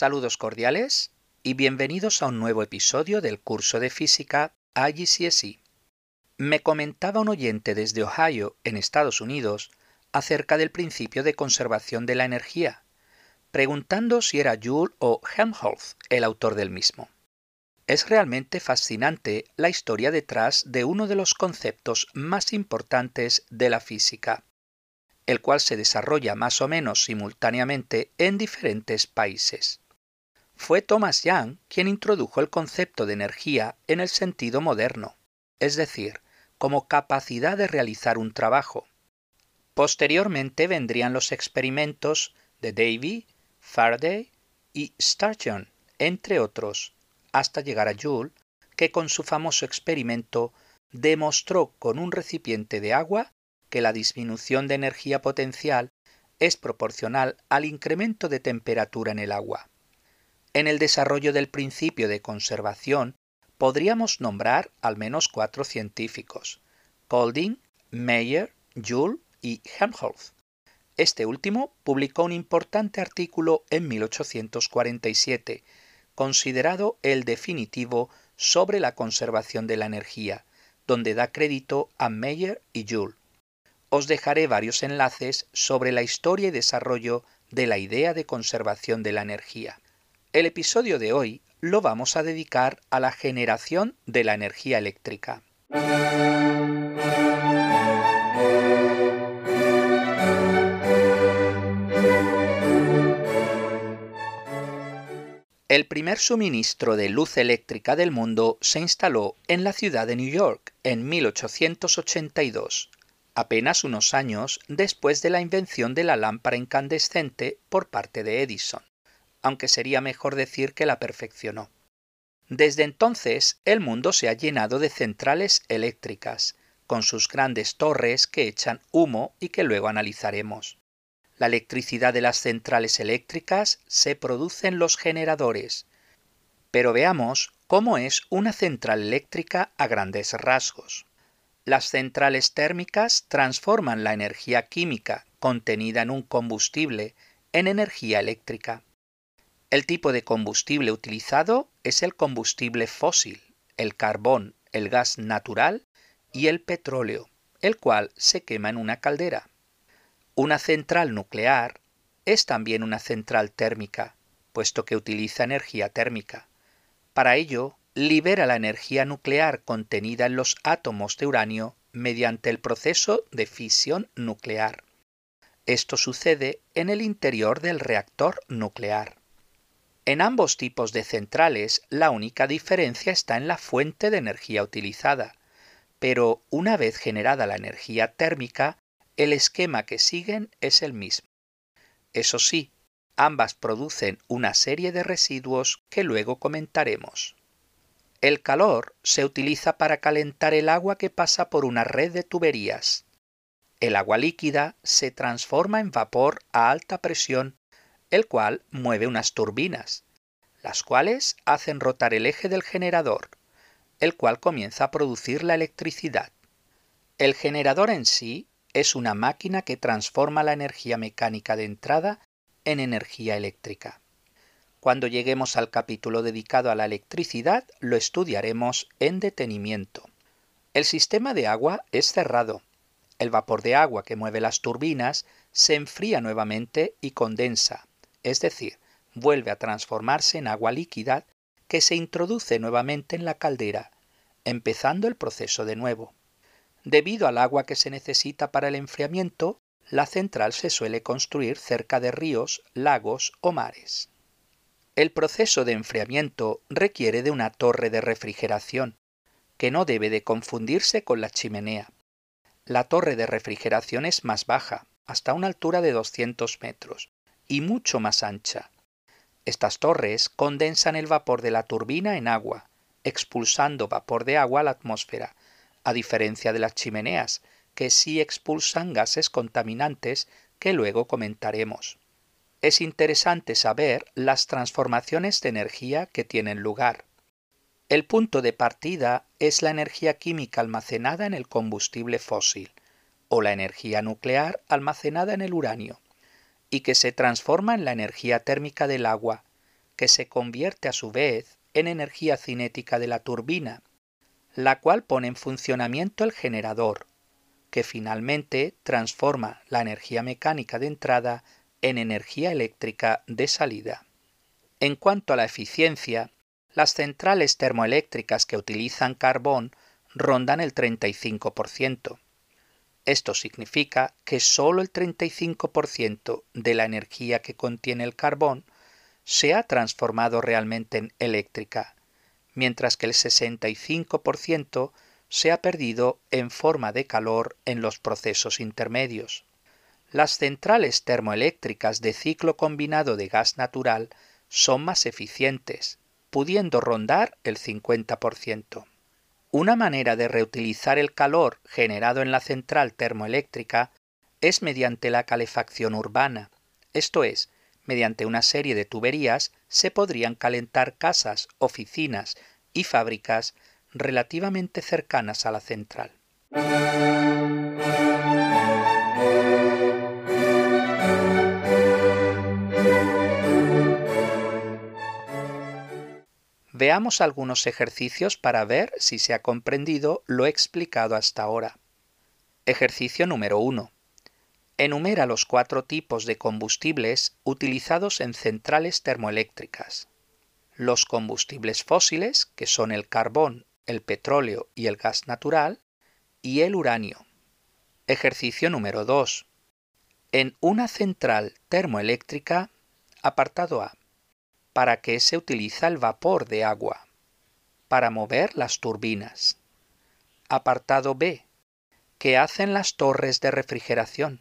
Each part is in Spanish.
Saludos cordiales y bienvenidos a un nuevo episodio del curso de física IGCSE. Me comentaba un oyente desde Ohio, en Estados Unidos, acerca del principio de conservación de la energía, preguntando si era Joule o Helmholtz el autor del mismo. Es realmente fascinante la historia detrás de uno de los conceptos más importantes de la física, el cual se desarrolla más o menos simultáneamente en diferentes países. Fue Thomas Young quien introdujo el concepto de energía en el sentido moderno, es decir, como capacidad de realizar un trabajo. Posteriormente vendrían los experimentos de Davy, Faraday y Sturgeon, entre otros, hasta llegar a Joule, que con su famoso experimento demostró con un recipiente de agua que la disminución de energía potencial es proporcional al incremento de temperatura en el agua. En el desarrollo del principio de conservación podríamos nombrar al menos cuatro científicos, Colding, Meyer, Joule y Helmholtz. Este último publicó un importante artículo en 1847, considerado el definitivo sobre la conservación de la energía, donde da crédito a Meyer y Joule os dejaré varios enlaces sobre la historia y desarrollo de la idea de conservación de la energía. El episodio de hoy lo vamos a dedicar a la generación de la energía eléctrica. El primer suministro de luz eléctrica del mundo se instaló en la ciudad de New York en 1882 apenas unos años después de la invención de la lámpara incandescente por parte de Edison, aunque sería mejor decir que la perfeccionó. Desde entonces el mundo se ha llenado de centrales eléctricas, con sus grandes torres que echan humo y que luego analizaremos. La electricidad de las centrales eléctricas se produce en los generadores. Pero veamos cómo es una central eléctrica a grandes rasgos. Las centrales térmicas transforman la energía química contenida en un combustible en energía eléctrica. El tipo de combustible utilizado es el combustible fósil, el carbón, el gas natural y el petróleo, el cual se quema en una caldera. Una central nuclear es también una central térmica, puesto que utiliza energía térmica. Para ello, libera la energía nuclear contenida en los átomos de uranio mediante el proceso de fisión nuclear. Esto sucede en el interior del reactor nuclear. En ambos tipos de centrales la única diferencia está en la fuente de energía utilizada, pero una vez generada la energía térmica, el esquema que siguen es el mismo. Eso sí, ambas producen una serie de residuos que luego comentaremos. El calor se utiliza para calentar el agua que pasa por una red de tuberías. El agua líquida se transforma en vapor a alta presión, el cual mueve unas turbinas, las cuales hacen rotar el eje del generador, el cual comienza a producir la electricidad. El generador en sí es una máquina que transforma la energía mecánica de entrada en energía eléctrica. Cuando lleguemos al capítulo dedicado a la electricidad, lo estudiaremos en detenimiento. El sistema de agua es cerrado. El vapor de agua que mueve las turbinas se enfría nuevamente y condensa, es decir, vuelve a transformarse en agua líquida que se introduce nuevamente en la caldera, empezando el proceso de nuevo. Debido al agua que se necesita para el enfriamiento, la central se suele construir cerca de ríos, lagos o mares. El proceso de enfriamiento requiere de una torre de refrigeración, que no debe de confundirse con la chimenea. La torre de refrigeración es más baja, hasta una altura de 200 metros, y mucho más ancha. Estas torres condensan el vapor de la turbina en agua, expulsando vapor de agua a la atmósfera, a diferencia de las chimeneas, que sí expulsan gases contaminantes que luego comentaremos es interesante saber las transformaciones de energía que tienen lugar. El punto de partida es la energía química almacenada en el combustible fósil o la energía nuclear almacenada en el uranio y que se transforma en la energía térmica del agua que se convierte a su vez en energía cinética de la turbina, la cual pone en funcionamiento el generador, que finalmente transforma la energía mecánica de entrada en energía eléctrica de salida. En cuanto a la eficiencia, las centrales termoeléctricas que utilizan carbón rondan el 35%. Esto significa que solo el 35% de la energía que contiene el carbón se ha transformado realmente en eléctrica, mientras que el 65% se ha perdido en forma de calor en los procesos intermedios. Las centrales termoeléctricas de ciclo combinado de gas natural son más eficientes, pudiendo rondar el 50%. Una manera de reutilizar el calor generado en la central termoeléctrica es mediante la calefacción urbana, esto es, mediante una serie de tuberías se podrían calentar casas, oficinas y fábricas relativamente cercanas a la central. Veamos algunos ejercicios para ver si se ha comprendido lo explicado hasta ahora. Ejercicio número 1. Enumera los cuatro tipos de combustibles utilizados en centrales termoeléctricas. Los combustibles fósiles, que son el carbón, el petróleo y el gas natural, y el uranio. Ejercicio número 2. En una central termoeléctrica, apartado A. ¿Para qué se utiliza el vapor de agua? Para mover las turbinas. Apartado B. ¿Qué hacen las torres de refrigeración?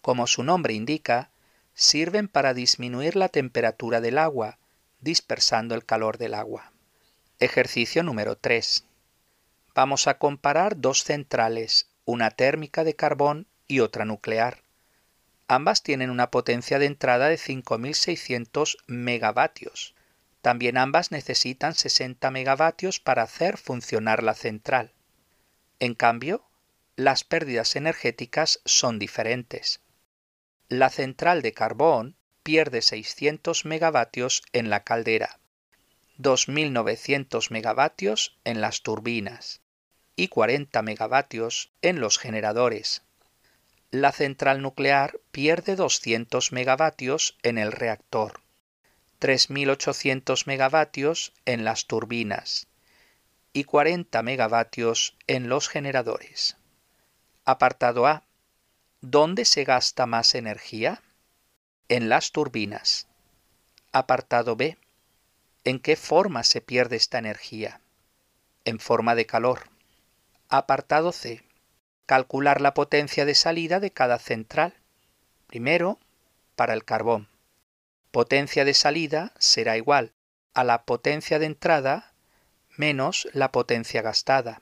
Como su nombre indica, sirven para disminuir la temperatura del agua, dispersando el calor del agua. Ejercicio número 3. Vamos a comparar dos centrales, una térmica de carbón y otra nuclear. Ambas tienen una potencia de entrada de 5.600 megavatios. También ambas necesitan 60 megavatios para hacer funcionar la central. En cambio, las pérdidas energéticas son diferentes. La central de carbón pierde 600 megavatios en la caldera, 2.900 megavatios en las turbinas y 40 megavatios en los generadores la central nuclear pierde 200 megavatios en el reactor, 3.800 megavatios en las turbinas y 40 megavatios en los generadores. Apartado A. ¿Dónde se gasta más energía? En las turbinas. Apartado B. ¿En qué forma se pierde esta energía? En forma de calor. Apartado C calcular la potencia de salida de cada central. Primero, para el carbón. Potencia de salida será igual a la potencia de entrada menos la potencia gastada.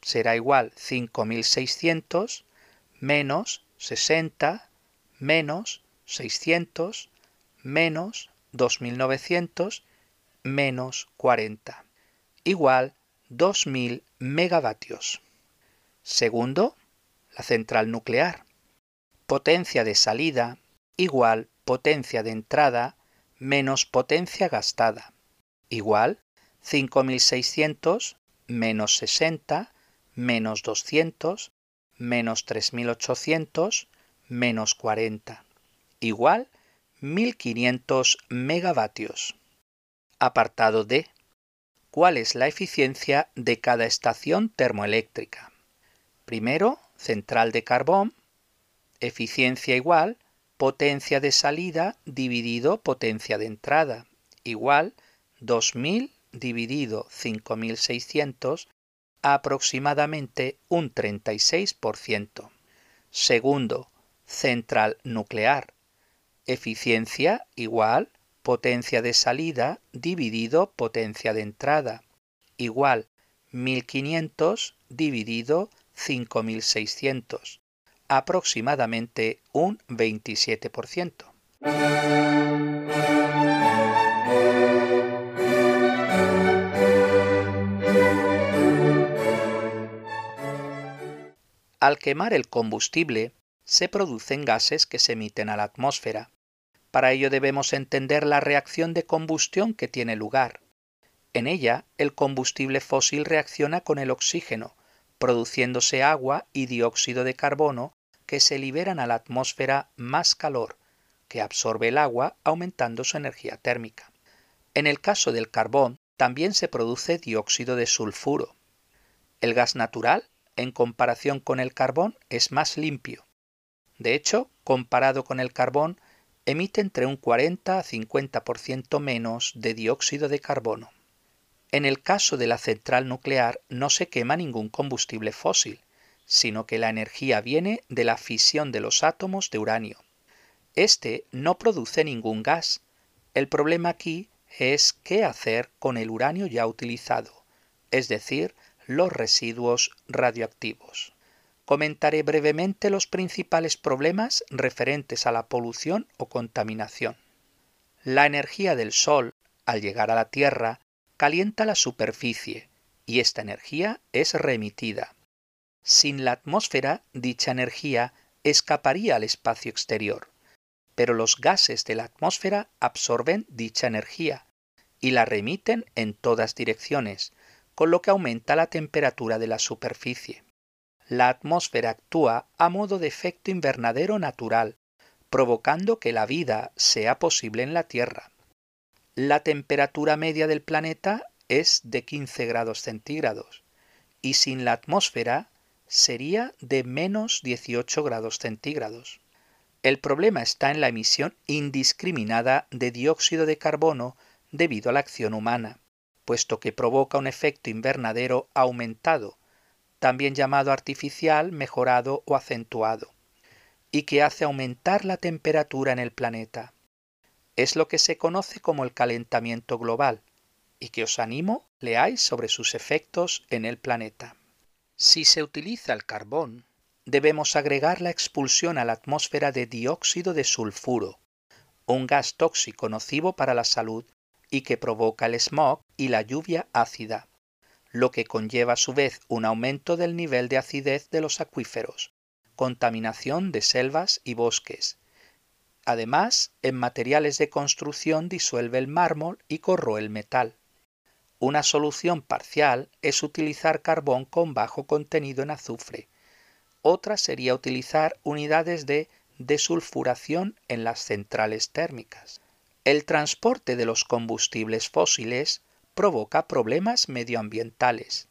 Será igual 5600 menos 60 menos 600 menos 2900 menos 40 igual 2000 megavatios. Segundo, la central nuclear. Potencia de salida igual potencia de entrada menos potencia gastada. Igual 5600 menos 60 menos 200 menos 3800 menos 40. Igual 1500 megavatios. Apartado D. ¿Cuál es la eficiencia de cada estación termoeléctrica? Primero, central de carbón, eficiencia igual, potencia de salida dividido potencia de entrada, igual 2000 dividido 5600, aproximadamente un 36%. Segundo, central nuclear, eficiencia igual potencia de salida dividido potencia de entrada, igual 1500 dividido 5.600, aproximadamente un 27%. Al quemar el combustible, se producen gases que se emiten a la atmósfera. Para ello debemos entender la reacción de combustión que tiene lugar. En ella, el combustible fósil reacciona con el oxígeno, produciéndose agua y dióxido de carbono que se liberan a la atmósfera más calor, que absorbe el agua aumentando su energía térmica. En el caso del carbón, también se produce dióxido de sulfuro. El gas natural, en comparación con el carbón, es más limpio. De hecho, comparado con el carbón, emite entre un 40 a 50% menos de dióxido de carbono. En el caso de la central nuclear no se quema ningún combustible fósil, sino que la energía viene de la fisión de los átomos de uranio. Este no produce ningún gas. El problema aquí es qué hacer con el uranio ya utilizado, es decir, los residuos radioactivos. Comentaré brevemente los principales problemas referentes a la polución o contaminación. La energía del Sol, al llegar a la Tierra, calienta la superficie y esta energía es remitida. Sin la atmósfera, dicha energía escaparía al espacio exterior, pero los gases de la atmósfera absorben dicha energía y la remiten en todas direcciones, con lo que aumenta la temperatura de la superficie. La atmósfera actúa a modo de efecto invernadero natural, provocando que la vida sea posible en la Tierra. La temperatura media del planeta es de 15 grados centígrados y sin la atmósfera sería de menos 18 grados centígrados. El problema está en la emisión indiscriminada de dióxido de carbono debido a la acción humana, puesto que provoca un efecto invernadero aumentado, también llamado artificial, mejorado o acentuado, y que hace aumentar la temperatura en el planeta es lo que se conoce como el calentamiento global y que os animo leáis sobre sus efectos en el planeta. Si se utiliza el carbón, debemos agregar la expulsión a la atmósfera de dióxido de sulfuro, un gas tóxico nocivo para la salud y que provoca el smog y la lluvia ácida, lo que conlleva a su vez un aumento del nivel de acidez de los acuíferos, contaminación de selvas y bosques, Además, en materiales de construcción disuelve el mármol y corroe el metal. Una solución parcial es utilizar carbón con bajo contenido en azufre. Otra sería utilizar unidades de desulfuración en las centrales térmicas. El transporte de los combustibles fósiles provoca problemas medioambientales,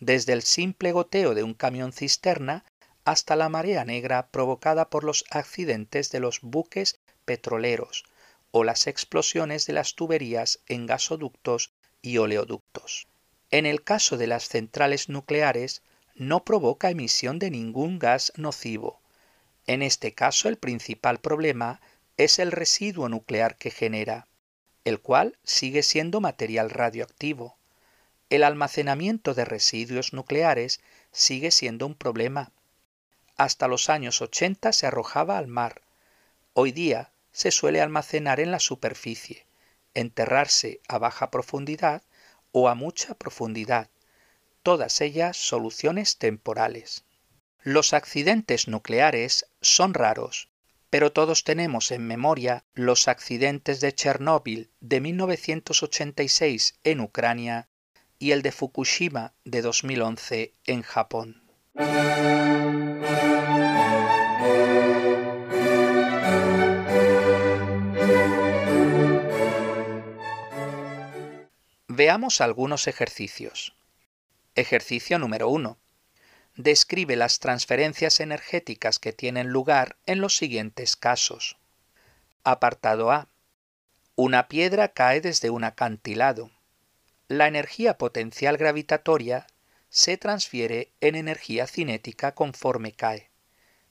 desde el simple goteo de un camión cisterna hasta la marea negra provocada por los accidentes de los buques petroleros o las explosiones de las tuberías en gasoductos y oleoductos. En el caso de las centrales nucleares, no provoca emisión de ningún gas nocivo. En este caso, el principal problema es el residuo nuclear que genera, el cual sigue siendo material radioactivo. El almacenamiento de residuos nucleares sigue siendo un problema, hasta los años 80 se arrojaba al mar. Hoy día se suele almacenar en la superficie, enterrarse a baja profundidad o a mucha profundidad, todas ellas soluciones temporales. Los accidentes nucleares son raros, pero todos tenemos en memoria los accidentes de Chernóbil de 1986 en Ucrania y el de Fukushima de 2011 en Japón. Veamos algunos ejercicios. Ejercicio número 1. Describe las transferencias energéticas que tienen lugar en los siguientes casos. Apartado A. Una piedra cae desde un acantilado. La energía potencial gravitatoria se transfiere en energía cinética conforme cae.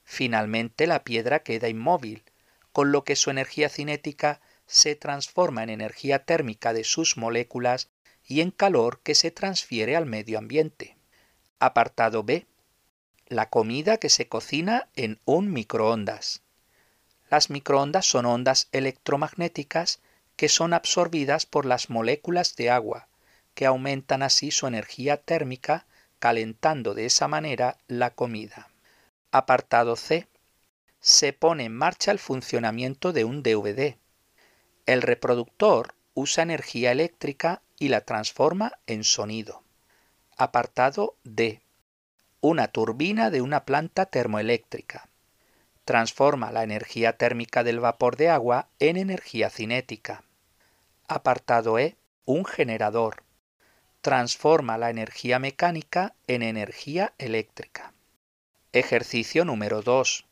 Finalmente la piedra queda inmóvil, con lo que su energía cinética se transforma en energía térmica de sus moléculas y en calor que se transfiere al medio ambiente. Apartado B. La comida que se cocina en un microondas. Las microondas son ondas electromagnéticas que son absorbidas por las moléculas de agua, que aumentan así su energía térmica, calentando de esa manera la comida. Apartado C. Se pone en marcha el funcionamiento de un DVD. El reproductor usa energía eléctrica y la transforma en sonido. Apartado D. Una turbina de una planta termoeléctrica. Transforma la energía térmica del vapor de agua en energía cinética. Apartado E. Un generador. Transforma la energía mecánica en energía eléctrica. Ejercicio número 2.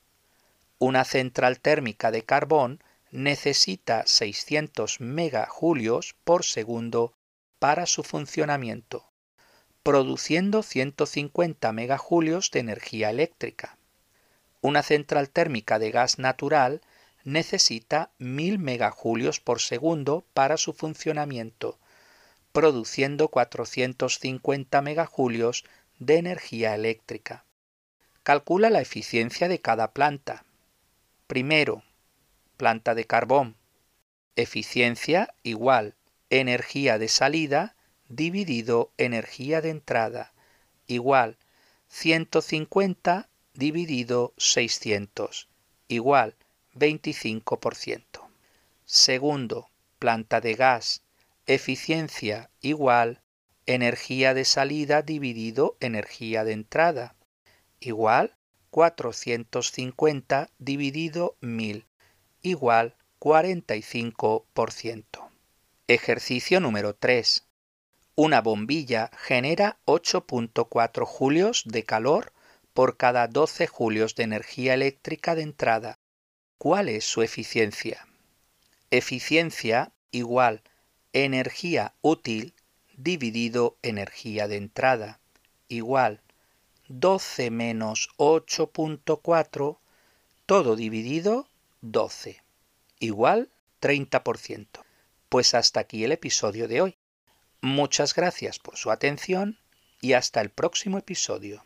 Una central térmica de carbón necesita 600 megajulios por segundo para su funcionamiento, produciendo 150 megajulios de energía eléctrica. Una central térmica de gas natural necesita 1000 megajulios por segundo para su funcionamiento, produciendo 450 megajulios de energía eléctrica. Calcula la eficiencia de cada planta. Primero, planta de carbón. Eficiencia igual energía de salida dividido energía de entrada igual 150 dividido 600 igual 25%. Segundo, planta de gas. Eficiencia igual energía de salida dividido energía de entrada igual 450 dividido 1000 igual 45%. Ejercicio número 3. Una bombilla genera 8.4 julios de calor por cada 12 julios de energía eléctrica de entrada. ¿Cuál es su eficiencia? Eficiencia igual energía útil dividido energía de entrada igual 12 menos 8.4 todo dividido 12, igual 30%. Pues hasta aquí el episodio de hoy. Muchas gracias por su atención y hasta el próximo episodio.